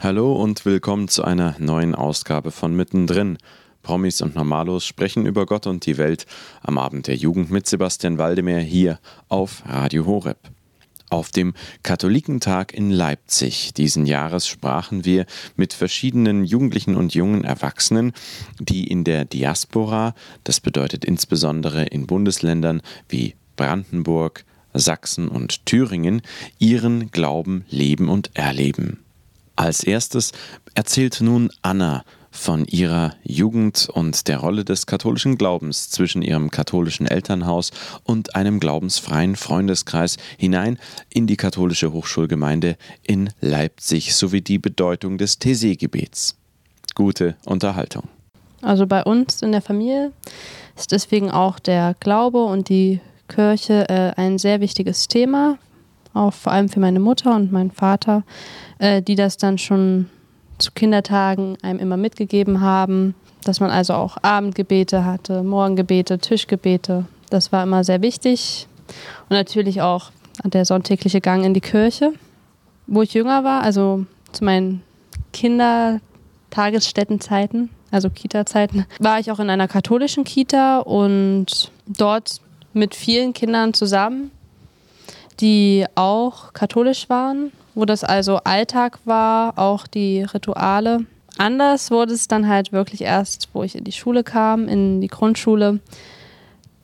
Hallo und willkommen zu einer neuen Ausgabe von Mittendrin. Promis und Normalos sprechen über Gott und die Welt am Abend der Jugend mit Sebastian Waldemar hier auf Radio Horeb. Auf dem Katholikentag in Leipzig diesen Jahres sprachen wir mit verschiedenen Jugendlichen und jungen Erwachsenen, die in der Diaspora, das bedeutet insbesondere in Bundesländern wie Brandenburg, Sachsen und Thüringen, ihren Glauben leben und erleben. Als erstes erzählt nun Anna von ihrer Jugend und der Rolle des katholischen Glaubens zwischen ihrem katholischen Elternhaus und einem glaubensfreien Freundeskreis hinein in die katholische Hochschulgemeinde in Leipzig sowie die Bedeutung des Thésée-Gebets. Gute Unterhaltung. Also bei uns in der Familie ist deswegen auch der Glaube und die Kirche äh, ein sehr wichtiges Thema, auch vor allem für meine Mutter und meinen Vater, äh, die das dann schon zu Kindertagen einem immer mitgegeben haben, dass man also auch Abendgebete hatte, Morgengebete, Tischgebete. Das war immer sehr wichtig. Und natürlich auch der sonntägliche Gang in die Kirche. Wo ich jünger war, also zu meinen Kindertagesstättenzeiten, also Kita-Zeiten, war ich auch in einer katholischen Kita und dort mit vielen Kindern zusammen, die auch katholisch waren wo das also Alltag war, auch die Rituale. Anders wurde es dann halt wirklich erst, wo ich in die Schule kam, in die Grundschule,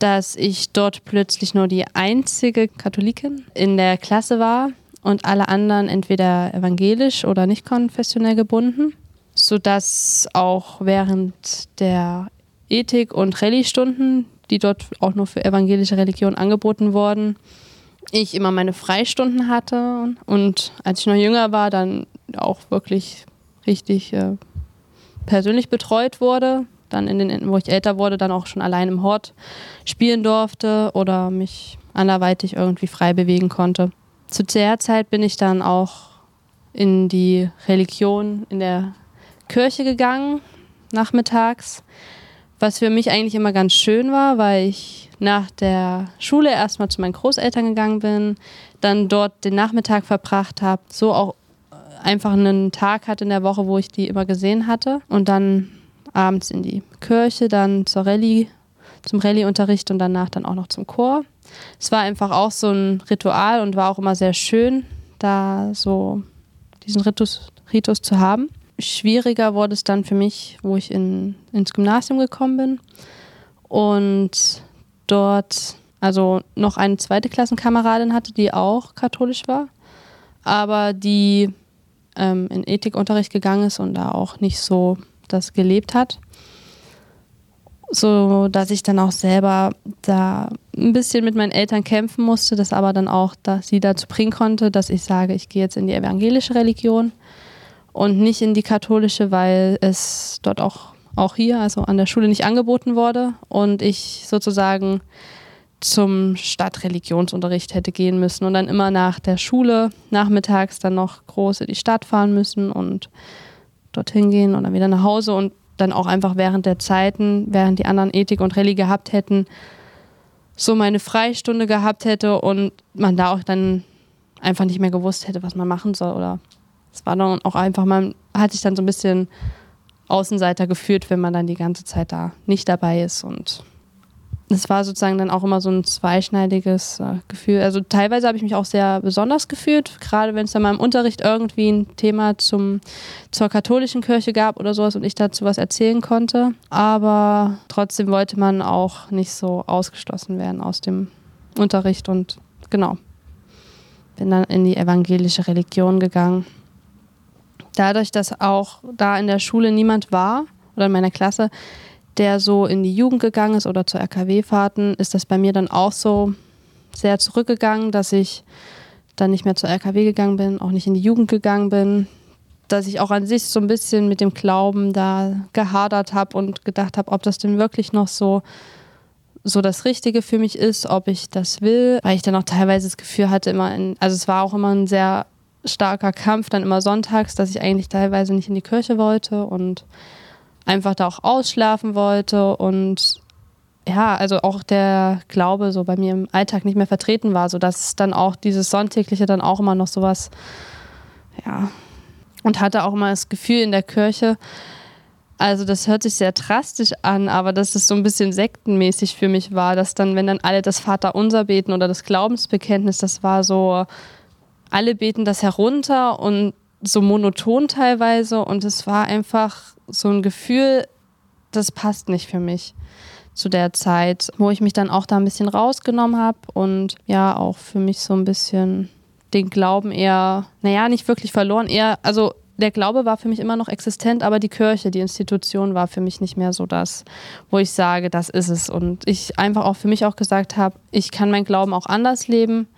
dass ich dort plötzlich nur die einzige Katholikin in der Klasse war und alle anderen entweder evangelisch oder nicht konfessionell gebunden, sodass auch während der Ethik- und Rallye-Stunden, die dort auch nur für evangelische Religion angeboten wurden, ich immer meine Freistunden hatte und als ich noch jünger war, dann auch wirklich richtig äh, persönlich betreut wurde. Dann in den, wo ich älter wurde, dann auch schon allein im Hort spielen durfte oder mich anderweitig irgendwie frei bewegen konnte. Zu der Zeit bin ich dann auch in die Religion in der Kirche gegangen, nachmittags, was für mich eigentlich immer ganz schön war, weil ich nach der Schule erstmal zu meinen Großeltern gegangen bin, dann dort den Nachmittag verbracht habe, so auch einfach einen Tag hatte in der Woche, wo ich die immer gesehen hatte und dann abends in die Kirche, dann zur Rallye, zum Rallye-Unterricht und danach dann auch noch zum Chor. Es war einfach auch so ein Ritual und war auch immer sehr schön, da so diesen Ritus, Ritus zu haben. Schwieriger wurde es dann für mich, wo ich in, ins Gymnasium gekommen bin und dort also noch eine zweite Klassenkameradin hatte, die auch katholisch war, aber die ähm, in Ethikunterricht gegangen ist und da auch nicht so das gelebt hat. So dass ich dann auch selber da ein bisschen mit meinen Eltern kämpfen musste, das aber dann auch dass sie dazu bringen konnte, dass ich sage, ich gehe jetzt in die evangelische Religion und nicht in die katholische, weil es dort auch auch hier, also an der Schule nicht angeboten wurde und ich sozusagen zum Stadtreligionsunterricht hätte gehen müssen und dann immer nach der Schule nachmittags dann noch groß in die Stadt fahren müssen und dorthin gehen und dann wieder nach Hause und dann auch einfach während der Zeiten, während die anderen Ethik und Rallye gehabt hätten, so meine Freistunde gehabt hätte und man da auch dann einfach nicht mehr gewusst hätte, was man machen soll oder es war dann auch einfach, man hat sich dann so ein bisschen Außenseiter geführt, wenn man dann die ganze Zeit da nicht dabei ist. Und es war sozusagen dann auch immer so ein zweischneidiges äh, Gefühl. Also teilweise habe ich mich auch sehr besonders gefühlt, gerade wenn es dann mal im Unterricht irgendwie ein Thema zum, zur katholischen Kirche gab oder sowas und ich dazu was erzählen konnte. Aber trotzdem wollte man auch nicht so ausgeschlossen werden aus dem Unterricht und genau. Bin dann in die evangelische Religion gegangen dadurch, dass auch da in der Schule niemand war oder in meiner Klasse, der so in die Jugend gegangen ist oder zur RKW-Fahrten, ist das bei mir dann auch so sehr zurückgegangen, dass ich dann nicht mehr zur RKW gegangen bin, auch nicht in die Jugend gegangen bin, dass ich auch an sich so ein bisschen mit dem Glauben da gehadert habe und gedacht habe, ob das denn wirklich noch so so das Richtige für mich ist, ob ich das will, weil ich dann auch teilweise das Gefühl hatte, immer in, also es war auch immer ein sehr starker Kampf dann immer sonntags, dass ich eigentlich teilweise nicht in die Kirche wollte und einfach da auch ausschlafen wollte. Und ja, also auch der Glaube so bei mir im Alltag nicht mehr vertreten war, sodass dann auch dieses Sonntägliche dann auch immer noch sowas, ja, und hatte auch immer das Gefühl in der Kirche, also das hört sich sehr drastisch an, aber dass es so ein bisschen sektenmäßig für mich war, dass dann, wenn dann alle das Vaterunser beten oder das Glaubensbekenntnis, das war so, alle beten das herunter und so monoton teilweise und es war einfach so ein Gefühl, das passt nicht für mich zu der Zeit, wo ich mich dann auch da ein bisschen rausgenommen habe und ja auch für mich so ein bisschen den Glauben eher, naja, nicht wirklich verloren, eher, also der Glaube war für mich immer noch existent, aber die Kirche, die Institution war für mich nicht mehr so das, wo ich sage, das ist es. Und ich einfach auch für mich auch gesagt habe, ich kann meinen Glauben auch anders leben.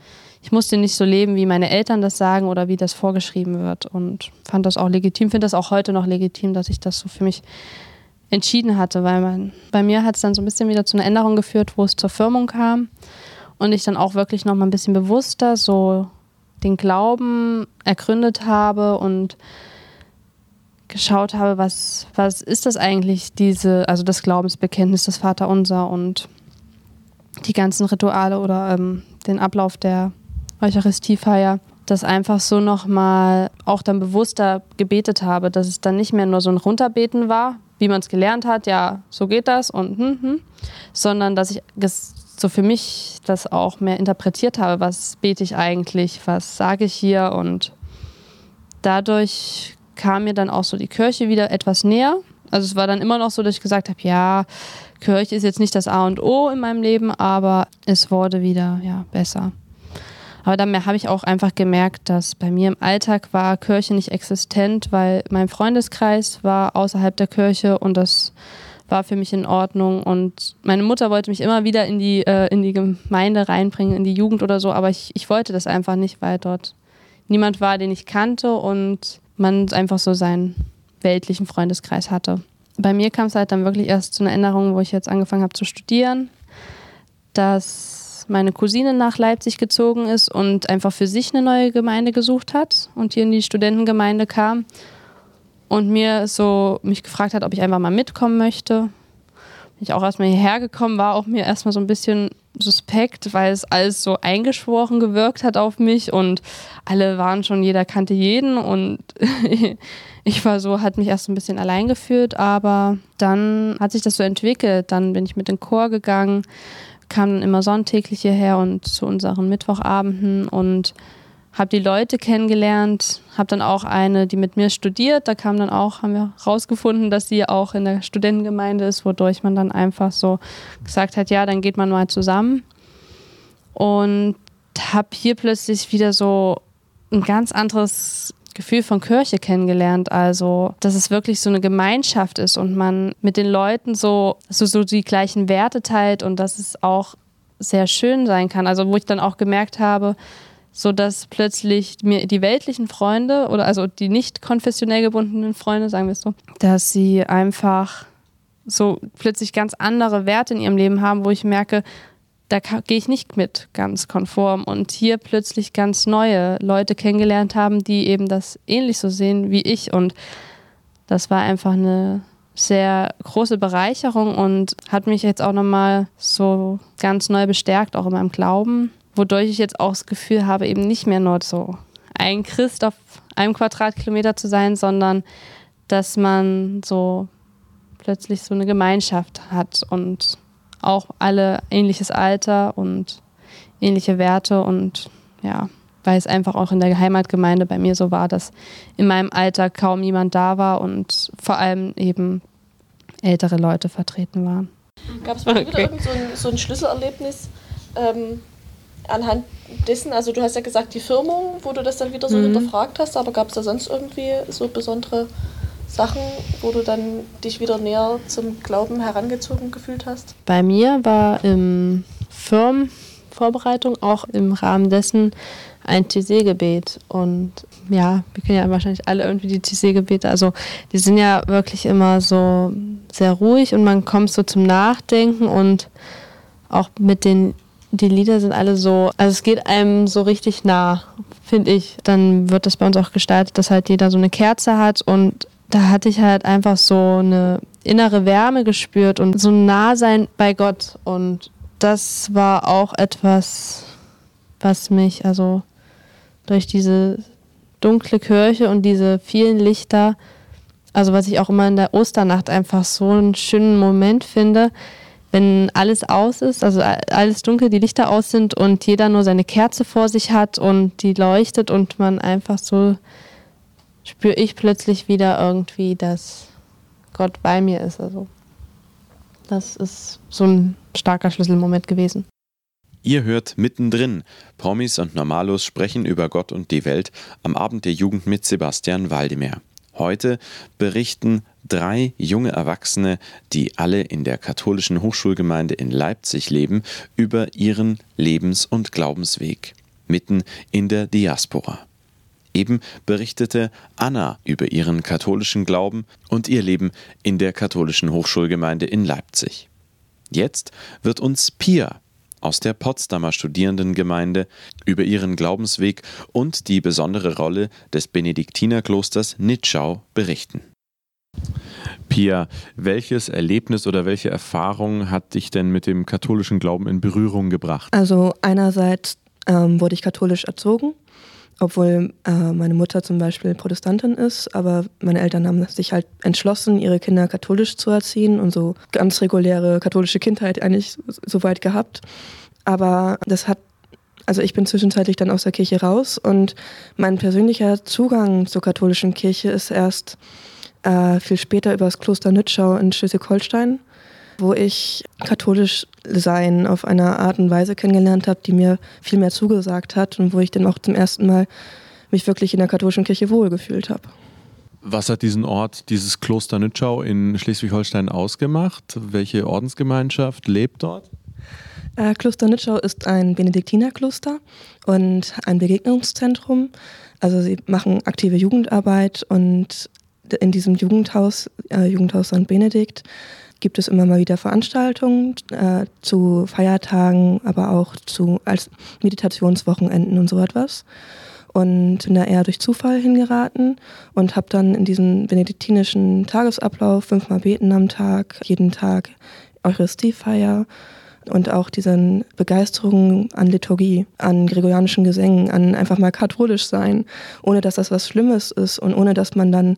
Ich musste nicht so leben, wie meine Eltern das sagen oder wie das vorgeschrieben wird. Und fand das auch legitim, finde das auch heute noch legitim, dass ich das so für mich entschieden hatte, weil man, bei mir hat es dann so ein bisschen wieder zu einer Änderung geführt, wo es zur Firmung kam und ich dann auch wirklich noch mal ein bisschen bewusster so den Glauben ergründet habe und geschaut habe, was, was ist das eigentlich, diese, also das Glaubensbekenntnis, das Vaterunser und die ganzen Rituale oder ähm, den Ablauf der Eucharistiefeier, das einfach so nochmal auch dann bewusster gebetet habe, dass es dann nicht mehr nur so ein Runterbeten war, wie man es gelernt hat, ja, so geht das und hm, hm, sondern dass ich so für mich das auch mehr interpretiert habe, was bete ich eigentlich, was sage ich hier und dadurch kam mir dann auch so die Kirche wieder etwas näher. Also es war dann immer noch so, dass ich gesagt habe, ja, Kirche ist jetzt nicht das A und O in meinem Leben, aber es wurde wieder ja besser. Aber dann habe ich auch einfach gemerkt, dass bei mir im Alltag war Kirche nicht existent, weil mein Freundeskreis war außerhalb der Kirche und das war für mich in Ordnung. Und meine Mutter wollte mich immer wieder in die, äh, in die Gemeinde reinbringen, in die Jugend oder so, aber ich, ich wollte das einfach nicht, weil dort niemand war, den ich kannte und man einfach so seinen weltlichen Freundeskreis hatte. Bei mir kam es halt dann wirklich erst zu einer Änderung, wo ich jetzt angefangen habe zu studieren, dass meine Cousine nach Leipzig gezogen ist und einfach für sich eine neue Gemeinde gesucht hat und hier in die Studentengemeinde kam und mir so mich gefragt hat, ob ich einfach mal mitkommen möchte. Bin ich auch erstmal hierher gekommen, war auch mir erstmal so ein bisschen suspekt, weil es alles so eingeschworen gewirkt hat auf mich und alle waren schon, jeder kannte jeden und ich war so, hat mich erst ein bisschen allein gefühlt, aber dann hat sich das so entwickelt. Dann bin ich mit den Chor gegangen, kam dann immer sonntäglich hierher und zu unseren Mittwochabenden und habe die Leute kennengelernt, habe dann auch eine, die mit mir studiert, da kam dann auch, haben wir rausgefunden, dass sie auch in der Studentengemeinde ist, wodurch man dann einfach so gesagt hat, ja, dann geht man mal zusammen. Und habe hier plötzlich wieder so ein ganz anderes Gefühl von Kirche kennengelernt. Also, dass es wirklich so eine Gemeinschaft ist und man mit den Leuten so, so, so die gleichen Werte teilt und dass es auch sehr schön sein kann. Also, wo ich dann auch gemerkt habe, so dass plötzlich mir die weltlichen Freunde oder also die nicht konfessionell gebundenen Freunde, sagen wir es so, dass sie einfach so plötzlich ganz andere Werte in ihrem Leben haben, wo ich merke, da gehe ich nicht mit ganz konform und hier plötzlich ganz neue Leute kennengelernt haben, die eben das ähnlich so sehen wie ich. Und das war einfach eine sehr große Bereicherung und hat mich jetzt auch nochmal so ganz neu bestärkt, auch in meinem Glauben, wodurch ich jetzt auch das Gefühl habe, eben nicht mehr nur so ein Christ auf einem Quadratkilometer zu sein, sondern dass man so plötzlich so eine Gemeinschaft hat und auch alle ähnliches Alter und ähnliche Werte und ja, weil es einfach auch in der Heimatgemeinde bei mir so war, dass in meinem Alter kaum jemand da war und vor allem eben ältere Leute vertreten waren. Gab es bei dir wieder irgend so ein, so ein Schlüsselerlebnis ähm, anhand dessen? Also du hast ja gesagt, die Firmung, wo du das dann wieder so mhm. hinterfragt hast, aber gab es da sonst irgendwie so besondere Sachen, wo du dann dich wieder näher zum Glauben herangezogen gefühlt hast? Bei mir war im Firmenvorbereitung auch im Rahmen dessen ein TC-Gebet. Und ja, wir kennen ja wahrscheinlich alle irgendwie die TC-Gebete. Also die sind ja wirklich immer so sehr ruhig und man kommt so zum Nachdenken und auch mit den die Lieder sind alle so, also es geht einem so richtig nah, finde ich. Dann wird das bei uns auch gestaltet, dass halt jeder so eine Kerze hat und da hatte ich halt einfach so eine innere Wärme gespürt und so ein Nahsein bei Gott. Und das war auch etwas, was mich also durch diese dunkle Kirche und diese vielen Lichter. Also was ich auch immer in der Osternacht einfach so einen schönen Moment finde, wenn alles aus ist, also alles dunkel, die Lichter aus sind und jeder nur seine Kerze vor sich hat und die leuchtet und man einfach so spüre ich plötzlich wieder irgendwie, dass Gott bei mir ist. Also das ist so ein starker Schlüsselmoment gewesen. Ihr hört mittendrin. Promis und Normalos sprechen über Gott und die Welt am Abend der Jugend mit Sebastian Waldemar. Heute berichten drei junge Erwachsene, die alle in der katholischen Hochschulgemeinde in Leipzig leben, über ihren Lebens- und Glaubensweg mitten in der Diaspora. Eben berichtete Anna über ihren katholischen Glauben und ihr Leben in der katholischen Hochschulgemeinde in Leipzig. Jetzt wird uns Pia aus der Potsdamer Studierendengemeinde über ihren Glaubensweg und die besondere Rolle des Benediktinerklosters Nitschau berichten. Pia, welches Erlebnis oder welche Erfahrung hat dich denn mit dem katholischen Glauben in Berührung gebracht? Also einerseits ähm, wurde ich katholisch erzogen, obwohl äh, meine Mutter zum Beispiel Protestantin ist, aber meine Eltern haben sich halt entschlossen, ihre Kinder katholisch zu erziehen und so ganz reguläre katholische Kindheit eigentlich soweit gehabt. Aber das hat, also ich bin zwischenzeitlich dann aus der Kirche raus und mein persönlicher Zugang zur katholischen Kirche ist erst äh, viel später über das Kloster Nützschau in Schleswig-Holstein, wo ich katholisch sein auf eine Art und Weise kennengelernt habe, die mir viel mehr zugesagt hat und wo ich dann auch zum ersten Mal mich wirklich in der katholischen Kirche wohlgefühlt habe. Was hat diesen Ort, dieses Kloster Nützschau in Schleswig-Holstein ausgemacht? Welche Ordensgemeinschaft lebt dort? Äh, Kloster Nützschau ist ein Benediktinerkloster und ein Begegnungszentrum. Also sie machen aktive Jugendarbeit und in diesem Jugendhaus, äh, Jugendhaus St. Benedikt, gibt es immer mal wieder Veranstaltungen äh, zu Feiertagen, aber auch zu als Meditationswochenenden und so etwas. Und bin da eher durch Zufall hingeraten und habe dann in diesem benediktinischen Tagesablauf fünfmal beten am Tag, jeden Tag Eucharistiefeier und auch diese Begeisterung an Liturgie, an gregorianischen Gesängen, an einfach mal katholisch sein, ohne dass das was Schlimmes ist und ohne dass man dann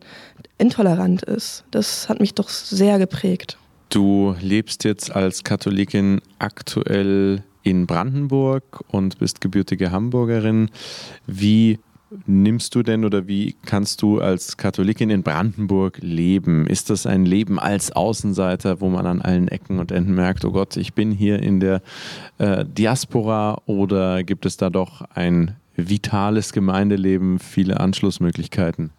intolerant ist. Das hat mich doch sehr geprägt. Du lebst jetzt als Katholikin aktuell in Brandenburg und bist gebürtige Hamburgerin. Wie nimmst du denn oder wie kannst du als Katholikin in Brandenburg leben? Ist das ein Leben als Außenseiter, wo man an allen Ecken und Enden merkt, oh Gott, ich bin hier in der äh, Diaspora oder gibt es da doch ein vitales Gemeindeleben, viele Anschlussmöglichkeiten?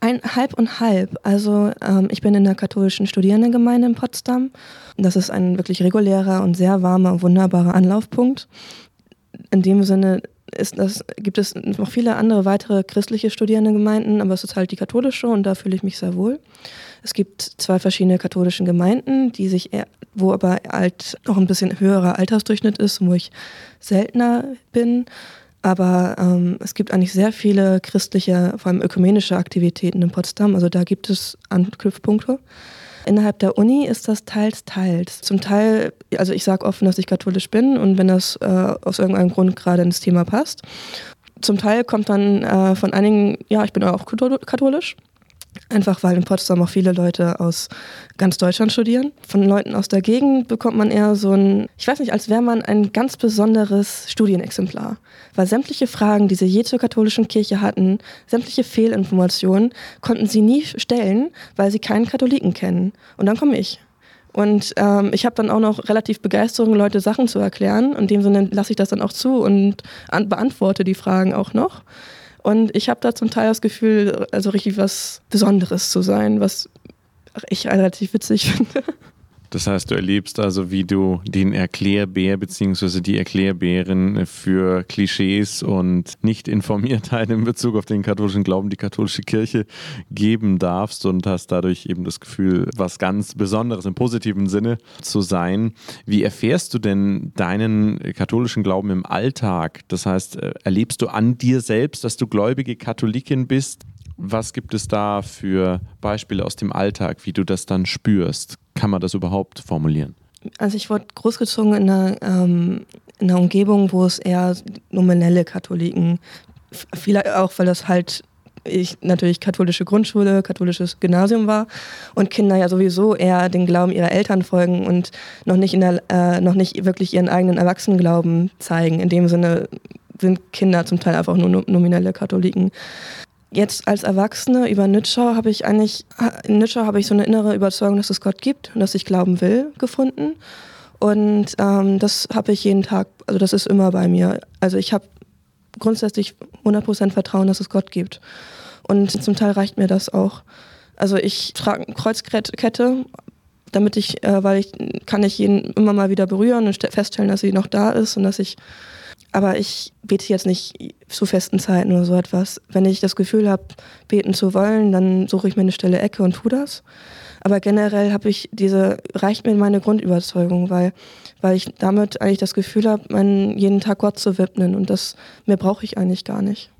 Ein halb und halb. Also ähm, ich bin in der katholischen Studierendengemeinde in Potsdam. Das ist ein wirklich regulärer und sehr warmer, wunderbarer Anlaufpunkt. In dem Sinne ist das, gibt es noch viele andere weitere christliche Studierendengemeinden, aber es ist halt die katholische und da fühle ich mich sehr wohl. Es gibt zwei verschiedene katholische Gemeinden, die sich eher, wo aber halt noch ein bisschen höherer Altersdurchschnitt ist, wo ich seltener bin. Aber ähm, es gibt eigentlich sehr viele christliche, vor allem ökumenische Aktivitäten in Potsdam. Also da gibt es Anknüpfpunkte. Innerhalb der Uni ist das teils, teils. Zum Teil, also ich sage offen, dass ich katholisch bin und wenn das äh, aus irgendeinem Grund gerade ins Thema passt. Zum Teil kommt dann äh, von einigen, ja, ich bin auch katholisch. Einfach weil in Potsdam auch viele Leute aus ganz Deutschland studieren. Von Leuten aus der Gegend bekommt man eher so ein, ich weiß nicht, als wäre man ein ganz besonderes Studienexemplar. Weil sämtliche Fragen, die sie je zur katholischen Kirche hatten, sämtliche Fehlinformationen, konnten sie nie stellen, weil sie keinen Katholiken kennen. Und dann komme ich. Und ähm, ich habe dann auch noch relativ Begeisterung, Leute Sachen zu erklären. In dem Sinne lasse ich das dann auch zu und beantworte die Fragen auch noch. Und ich habe da zum Teil das Gefühl, also richtig was Besonderes zu sein, was ich relativ witzig finde. Das heißt, du erlebst also, wie du den Erklärbär bzw. die Erklärbärin für Klischees und Nicht-Informiertheit in Bezug auf den katholischen Glauben, die katholische Kirche geben darfst und hast dadurch eben das Gefühl, was ganz Besonderes im positiven Sinne zu sein. Wie erfährst du denn deinen katholischen Glauben im Alltag? Das heißt, äh, erlebst du an dir selbst, dass du gläubige Katholikin bist? Was gibt es da für Beispiele aus dem Alltag, wie du das dann spürst? Kann man das überhaupt formulieren? Also ich wurde großgezogen in einer, ähm, in einer Umgebung, wo es eher nominelle Katholiken Vielleicht auch, weil das halt ich natürlich katholische Grundschule, katholisches Gymnasium war und Kinder ja sowieso eher den Glauben ihrer Eltern folgen und noch nicht, in der, äh, noch nicht wirklich ihren eigenen Erwachsenenglauben zeigen. In dem Sinne sind Kinder zum Teil einfach nur nominelle Katholiken. Jetzt als Erwachsene über Nitschau habe ich eigentlich, in Nitschau habe ich so eine innere Überzeugung, dass es Gott gibt und dass ich glauben will, gefunden. Und ähm, das habe ich jeden Tag, also das ist immer bei mir. Also ich habe grundsätzlich 100% Vertrauen, dass es Gott gibt. Und zum Teil reicht mir das auch. Also ich trage eine Kreuzkette, damit ich, äh, weil ich kann ich jeden immer mal wieder berühren und feststellen, dass sie noch da ist und dass ich, aber ich bete jetzt nicht zu festen Zeiten oder so etwas. Wenn ich das Gefühl habe, beten zu wollen, dann suche ich mir eine stille Ecke und tue das. Aber generell habe ich diese, reicht mir meine Grundüberzeugung, weil, weil ich damit eigentlich das Gefühl habe, jeden Tag Gott zu widmen und das mehr brauche ich eigentlich gar nicht.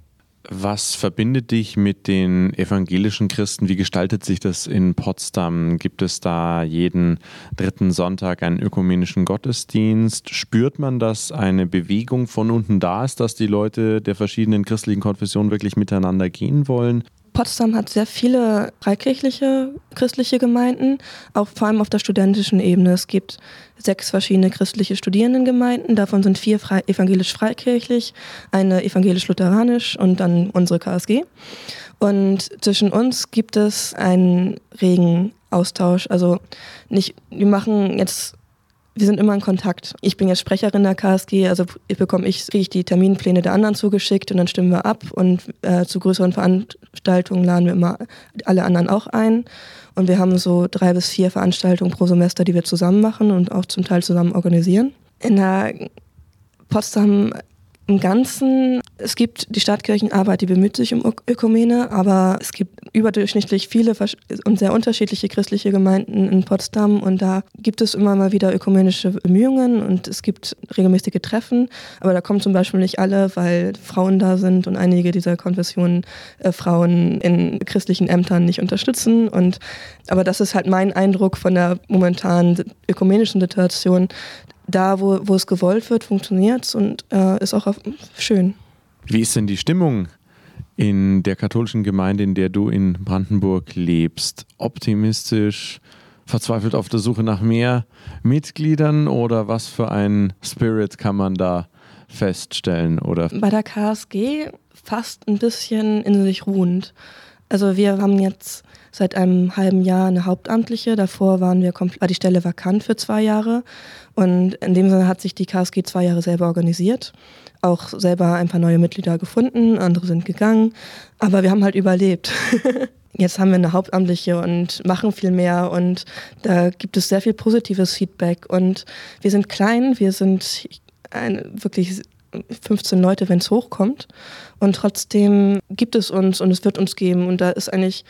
Was verbindet dich mit den evangelischen Christen? Wie gestaltet sich das in Potsdam? Gibt es da jeden dritten Sonntag einen ökumenischen Gottesdienst? Spürt man, dass eine Bewegung von unten da ist, dass die Leute der verschiedenen christlichen Konfessionen wirklich miteinander gehen wollen? Potsdam hat sehr viele freikirchliche christliche Gemeinden, auch vor allem auf der studentischen Ebene. Es gibt sechs verschiedene christliche Studierendengemeinden, davon sind vier frei, evangelisch-freikirchlich, eine evangelisch-lutheranisch und dann unsere KSG. Und zwischen uns gibt es einen regen Austausch. Also nicht, wir machen jetzt wir sind immer in Kontakt. Ich bin jetzt Sprecherin der KSG, also bekomme ich, ich die Terminpläne der anderen zugeschickt und dann stimmen wir ab und äh, zu größeren Veranstaltungen laden wir immer alle anderen auch ein. Und wir haben so drei bis vier Veranstaltungen pro Semester, die wir zusammen machen und auch zum Teil zusammen organisieren. In der Potsdam im Ganzen, es gibt die Stadtkirchenarbeit, die bemüht sich um Ökumene, aber es gibt überdurchschnittlich viele und sehr unterschiedliche christliche Gemeinden in Potsdam und da gibt es immer mal wieder ökumenische Bemühungen und es gibt regelmäßige Treffen, aber da kommen zum Beispiel nicht alle, weil Frauen da sind und einige dieser Konfessionen äh, Frauen in christlichen Ämtern nicht unterstützen und aber das ist halt mein Eindruck von der momentanen ökumenischen Situation, da, wo, wo es gewollt wird, funktioniert es und äh, ist auch schön. Wie ist denn die Stimmung in der katholischen Gemeinde, in der du in Brandenburg lebst? Optimistisch, verzweifelt auf der Suche nach mehr Mitgliedern oder was für ein Spirit kann man da feststellen? Oder? Bei der KSG fast ein bisschen in sich ruhend. Also wir haben jetzt seit einem halben Jahr eine Hauptamtliche. Davor waren wir war die Stelle vakant für zwei Jahre. Und in dem Sinne hat sich die KSG zwei Jahre selber organisiert. Auch selber ein paar neue Mitglieder gefunden, andere sind gegangen. Aber wir haben halt überlebt. Jetzt haben wir eine Hauptamtliche und machen viel mehr und da gibt es sehr viel positives Feedback. Und wir sind klein, wir sind ein, wirklich 15 Leute, wenn es hochkommt. Und trotzdem gibt es uns und es wird uns geben. Und da ist eigentlich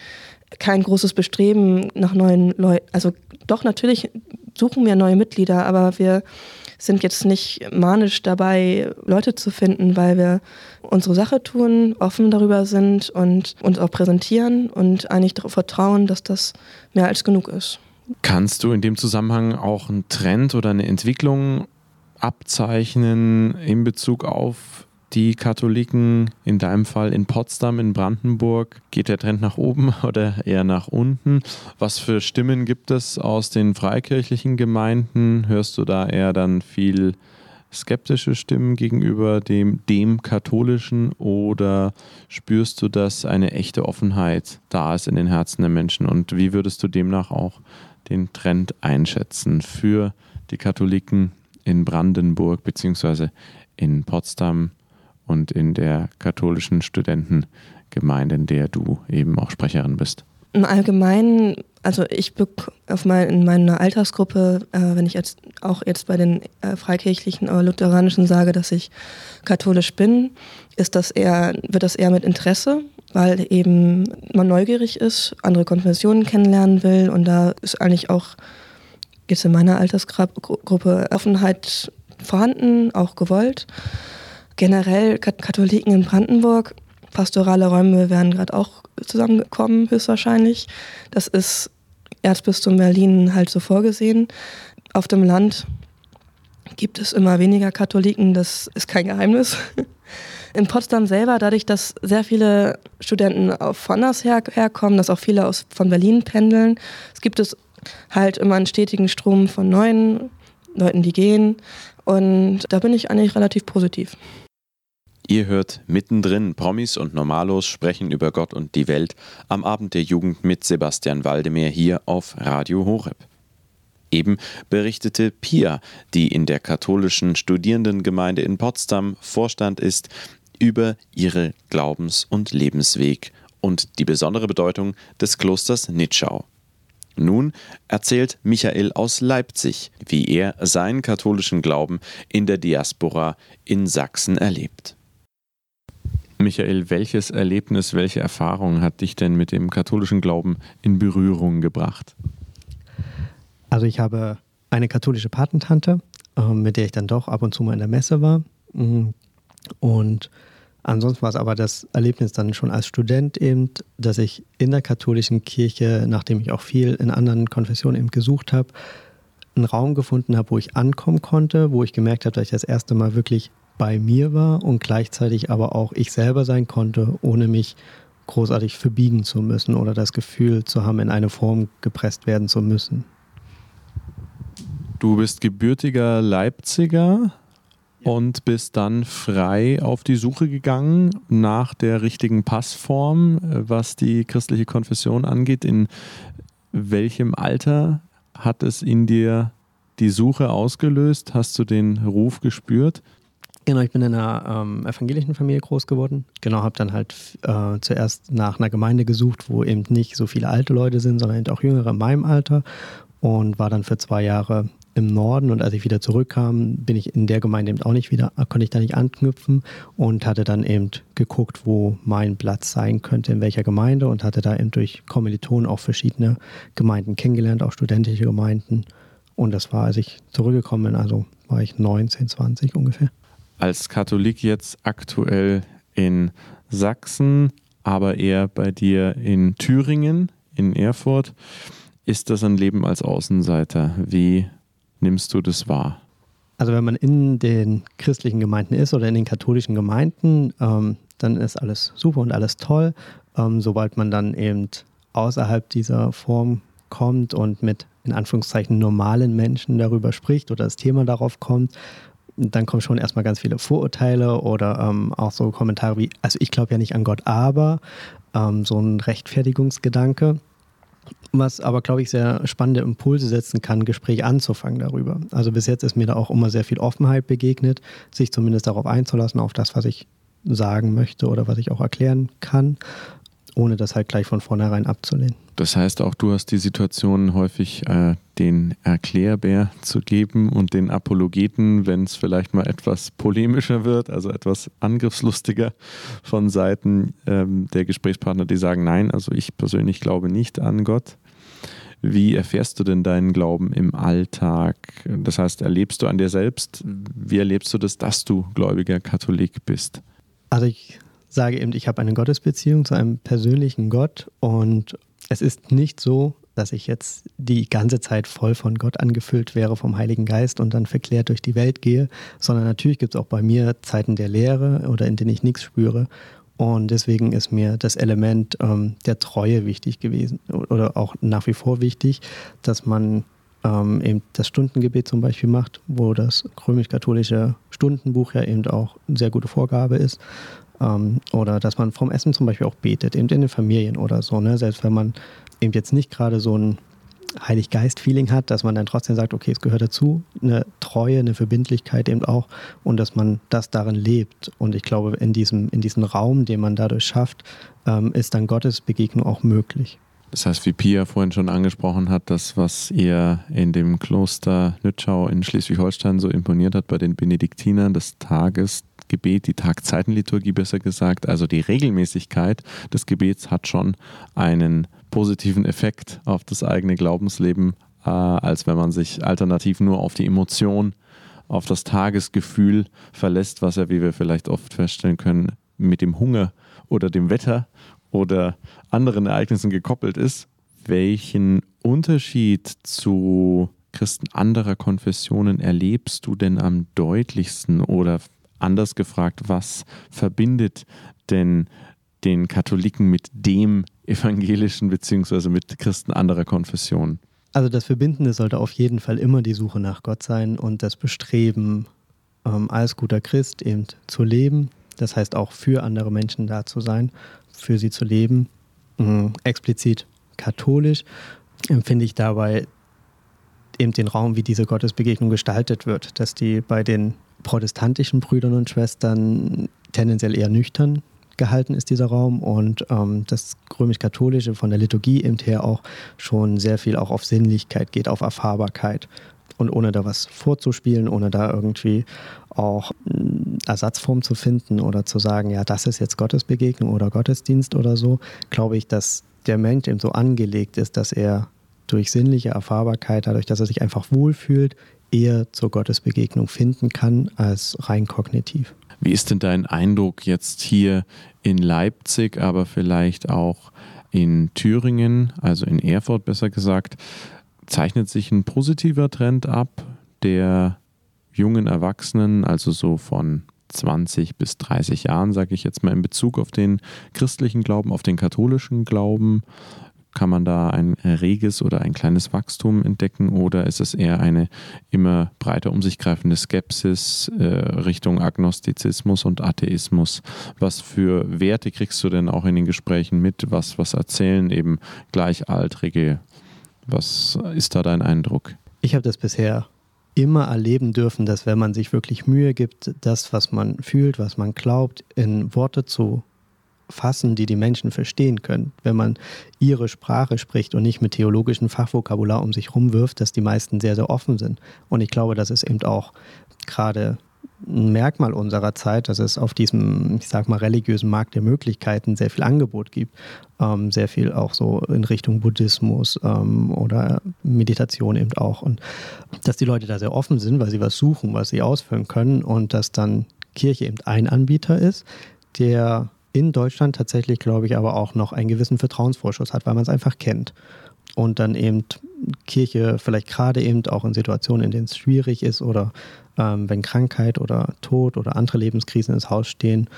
kein großes Bestreben nach neuen Leuten. Also doch, natürlich suchen wir neue Mitglieder, aber wir sind jetzt nicht manisch dabei, Leute zu finden, weil wir unsere Sache tun, offen darüber sind und uns auch präsentieren und eigentlich darauf vertrauen, dass das mehr als genug ist. Kannst du in dem Zusammenhang auch einen Trend oder eine Entwicklung abzeichnen in Bezug auf die Katholiken, in deinem Fall in Potsdam, in Brandenburg, geht der Trend nach oben oder eher nach unten? Was für Stimmen gibt es aus den freikirchlichen Gemeinden? Hörst du da eher dann viel skeptische Stimmen gegenüber dem, dem katholischen oder spürst du, dass eine echte Offenheit da ist in den Herzen der Menschen? Und wie würdest du demnach auch den Trend einschätzen für die Katholiken in Brandenburg bzw. in Potsdam und in der katholischen Studentengemeinde, in der du eben auch Sprecherin bist? Im Allgemeinen, also ich auf mein, in meiner Altersgruppe, äh, wenn ich jetzt auch jetzt bei den äh, freikirchlichen oder lutheranischen sage, dass ich katholisch bin, ist das eher, wird das eher mit Interesse, weil eben man neugierig ist, andere Konfessionen kennenlernen will und da ist eigentlich auch jetzt in meiner Altersgruppe Offenheit vorhanden, auch gewollt generell Katholiken in Brandenburg, pastorale Räume werden gerade auch zusammengekommen, höchstwahrscheinlich. Das ist Erzbistum Berlin halt so vorgesehen. Auf dem Land gibt es immer weniger Katholiken, das ist kein Geheimnis. In Potsdam selber, dadurch, dass sehr viele Studenten von aus her, herkommen, dass auch viele aus, von Berlin pendeln, es gibt es halt immer einen stetigen Strom von neuen Leuten, die gehen. Und da bin ich eigentlich relativ positiv. Ihr hört mittendrin Promis und Normalos sprechen über Gott und die Welt am Abend der Jugend mit Sebastian Waldemar hier auf Radio Horeb. Eben berichtete Pia, die in der katholischen Studierendengemeinde in Potsdam Vorstand ist, über ihre Glaubens- und Lebensweg und die besondere Bedeutung des Klosters Nitschau. Nun erzählt Michael aus Leipzig, wie er seinen katholischen Glauben in der Diaspora in Sachsen erlebt. Michael, welches Erlebnis, welche Erfahrung hat dich denn mit dem katholischen Glauben in Berührung gebracht? Also ich habe eine katholische Patentante, ähm, mit der ich dann doch ab und zu mal in der Messe war. Mhm. Und ansonsten war es aber das Erlebnis dann schon als Student eben, dass ich in der katholischen Kirche, nachdem ich auch viel in anderen Konfessionen eben gesucht habe, einen Raum gefunden habe, wo ich ankommen konnte, wo ich gemerkt habe, dass ich das erste Mal wirklich bei mir war und gleichzeitig aber auch ich selber sein konnte, ohne mich großartig verbiegen zu müssen oder das Gefühl zu haben, in eine Form gepresst werden zu müssen. Du bist gebürtiger Leipziger und bist dann frei auf die Suche gegangen nach der richtigen Passform, was die christliche Konfession angeht. In welchem Alter hat es in dir die Suche ausgelöst? Hast du den Ruf gespürt? Genau, ich bin in einer ähm, evangelischen Familie groß geworden. Genau, habe dann halt äh, zuerst nach einer Gemeinde gesucht, wo eben nicht so viele alte Leute sind, sondern eben auch Jüngere in meinem Alter. Und war dann für zwei Jahre im Norden und als ich wieder zurückkam, bin ich in der Gemeinde eben auch nicht wieder, konnte ich da nicht anknüpfen und hatte dann eben geguckt, wo mein Platz sein könnte, in welcher Gemeinde und hatte da eben durch Kommilitonen auch verschiedene Gemeinden kennengelernt, auch studentische Gemeinden. Und das war, als ich zurückgekommen bin, also war ich 19, 20 ungefähr als Katholik jetzt aktuell in Sachsen, aber eher bei dir in Thüringen, in Erfurt. Ist das ein Leben als Außenseiter? Wie nimmst du das wahr? Also wenn man in den christlichen Gemeinden ist oder in den katholischen Gemeinden, ähm, dann ist alles super und alles toll. Ähm, sobald man dann eben außerhalb dieser Form kommt und mit in Anführungszeichen normalen Menschen darüber spricht oder das Thema darauf kommt, dann kommen schon erstmal ganz viele Vorurteile oder ähm, auch so Kommentare wie, also ich glaube ja nicht an Gott, aber ähm, so ein Rechtfertigungsgedanke, was aber, glaube ich, sehr spannende Impulse setzen kann, Gespräch anzufangen darüber. Also bis jetzt ist mir da auch immer sehr viel Offenheit begegnet, sich zumindest darauf einzulassen, auf das, was ich sagen möchte oder was ich auch erklären kann ohne das halt gleich von vornherein abzulehnen. Das heißt, auch du hast die Situation häufig äh, den Erklärbär zu geben und den Apologeten, wenn es vielleicht mal etwas polemischer wird, also etwas angriffslustiger von Seiten ähm, der Gesprächspartner, die sagen, nein, also ich persönlich glaube nicht an Gott. Wie erfährst du denn deinen Glauben im Alltag? Das heißt, erlebst du an dir selbst? Wie erlebst du das, dass du gläubiger Katholik bist? Also ich sage eben, ich habe eine Gottesbeziehung zu einem persönlichen Gott und es ist nicht so, dass ich jetzt die ganze Zeit voll von Gott angefüllt wäre vom Heiligen Geist und dann verklärt durch die Welt gehe, sondern natürlich gibt es auch bei mir Zeiten der Lehre oder in denen ich nichts spüre. Und deswegen ist mir das Element ähm, der Treue wichtig gewesen oder auch nach wie vor wichtig, dass man ähm, eben das Stundengebet zum Beispiel macht, wo das römisch-katholische Stundenbuch ja eben auch eine sehr gute Vorgabe ist. Ähm, oder dass man vom Essen zum Beispiel auch betet, eben in den Familien oder so. Ne? Selbst wenn man eben jetzt nicht gerade so ein Heiliggeist-Feeling hat, dass man dann trotzdem sagt, okay, es gehört dazu, eine Treue, eine Verbindlichkeit eben auch und dass man das darin lebt. Und ich glaube, in diesem, in diesem Raum, den man dadurch schafft, ähm, ist dann Gottes Begegnung auch möglich. Das heißt, wie Pia vorhin schon angesprochen hat, das, was ihr in dem Kloster Nützschau in Schleswig-Holstein so imponiert hat bei den Benediktinern, das Tages, Gebet, die Tagzeitenliturgie besser gesagt, also die Regelmäßigkeit des Gebets hat schon einen positiven Effekt auf das eigene Glaubensleben, äh, als wenn man sich alternativ nur auf die Emotion, auf das Tagesgefühl verlässt, was ja, wie wir vielleicht oft feststellen können, mit dem Hunger oder dem Wetter oder anderen Ereignissen gekoppelt ist. Welchen Unterschied zu Christen anderer Konfessionen erlebst du denn am deutlichsten oder anders gefragt, was verbindet denn den Katholiken mit dem evangelischen beziehungsweise mit Christen anderer Konfessionen? Also das Verbindende sollte auf jeden Fall immer die Suche nach Gott sein und das Bestreben, ähm, als guter Christ eben zu leben. Das heißt auch für andere Menschen da zu sein, für sie zu leben. Ähm, explizit katholisch empfinde ich dabei eben den Raum, wie diese Gottesbegegnung gestaltet wird, dass die bei den protestantischen Brüdern und Schwestern tendenziell eher nüchtern gehalten ist, dieser Raum, und ähm, das römisch-katholische von der Liturgie eben her auch schon sehr viel auch auf Sinnlichkeit geht, auf Erfahrbarkeit. Und ohne da was vorzuspielen, ohne da irgendwie auch Ersatzform zu finden oder zu sagen, ja, das ist jetzt Gottesbegegnung oder Gottesdienst oder so, glaube ich, dass der Mensch eben so angelegt ist, dass er durch sinnliche Erfahrbarkeit, dadurch, dass er sich einfach wohlfühlt, eher zur Gottesbegegnung finden kann als rein kognitiv. Wie ist denn dein Eindruck jetzt hier in Leipzig, aber vielleicht auch in Thüringen, also in Erfurt besser gesagt? Zeichnet sich ein positiver Trend ab, der jungen Erwachsenen, also so von 20 bis 30 Jahren, sage ich jetzt mal in Bezug auf den christlichen Glauben, auf den katholischen Glauben, kann man da ein reges oder ein kleines Wachstum entdecken oder ist es eher eine immer breiter um sich greifende Skepsis äh, Richtung Agnostizismus und Atheismus? Was für Werte kriegst du denn auch in den Gesprächen mit? Was, was erzählen eben Gleichaltrige? Was ist da dein Eindruck? Ich habe das bisher immer erleben dürfen, dass wenn man sich wirklich Mühe gibt, das, was man fühlt, was man glaubt, in Worte zu fassen, die die Menschen verstehen können. Wenn man ihre Sprache spricht und nicht mit theologischem Fachvokabular um sich rumwirft, dass die meisten sehr, sehr offen sind. Und ich glaube, das ist eben auch gerade ein Merkmal unserer Zeit, dass es auf diesem, ich sag mal, religiösen Markt der Möglichkeiten sehr viel Angebot gibt. Ähm, sehr viel auch so in Richtung Buddhismus ähm, oder Meditation eben auch. Und dass die Leute da sehr offen sind, weil sie was suchen, was sie ausfüllen können und dass dann Kirche eben ein Anbieter ist, der in Deutschland tatsächlich, glaube ich, aber auch noch einen gewissen Vertrauensvorschuss hat, weil man es einfach kennt. Und dann eben Kirche vielleicht gerade eben auch in Situationen, in denen es schwierig ist oder ähm, wenn Krankheit oder Tod oder andere Lebenskrisen ins Haus stehen,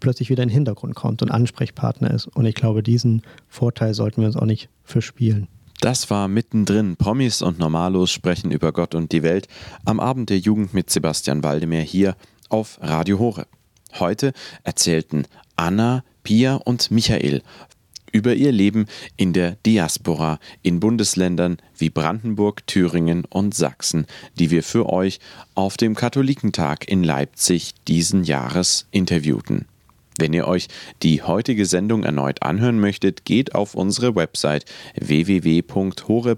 plötzlich wieder in den Hintergrund kommt und Ansprechpartner ist. Und ich glaube, diesen Vorteil sollten wir uns auch nicht verspielen. Das war mittendrin. Promis und Normalos sprechen über Gott und die Welt am Abend der Jugend mit Sebastian Waldemar hier auf Radio Horeb. Heute erzählten Anna, Pia und Michael über ihr Leben in der Diaspora in Bundesländern wie Brandenburg, Thüringen und Sachsen, die wir für euch auf dem Katholikentag in Leipzig diesen Jahres interviewten. Wenn ihr euch die heutige Sendung erneut anhören möchtet, geht auf unsere Website www.hore.org.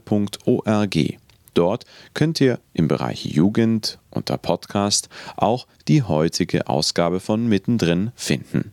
Dort könnt ihr im Bereich Jugend unter Podcast auch die heutige Ausgabe von Mittendrin finden.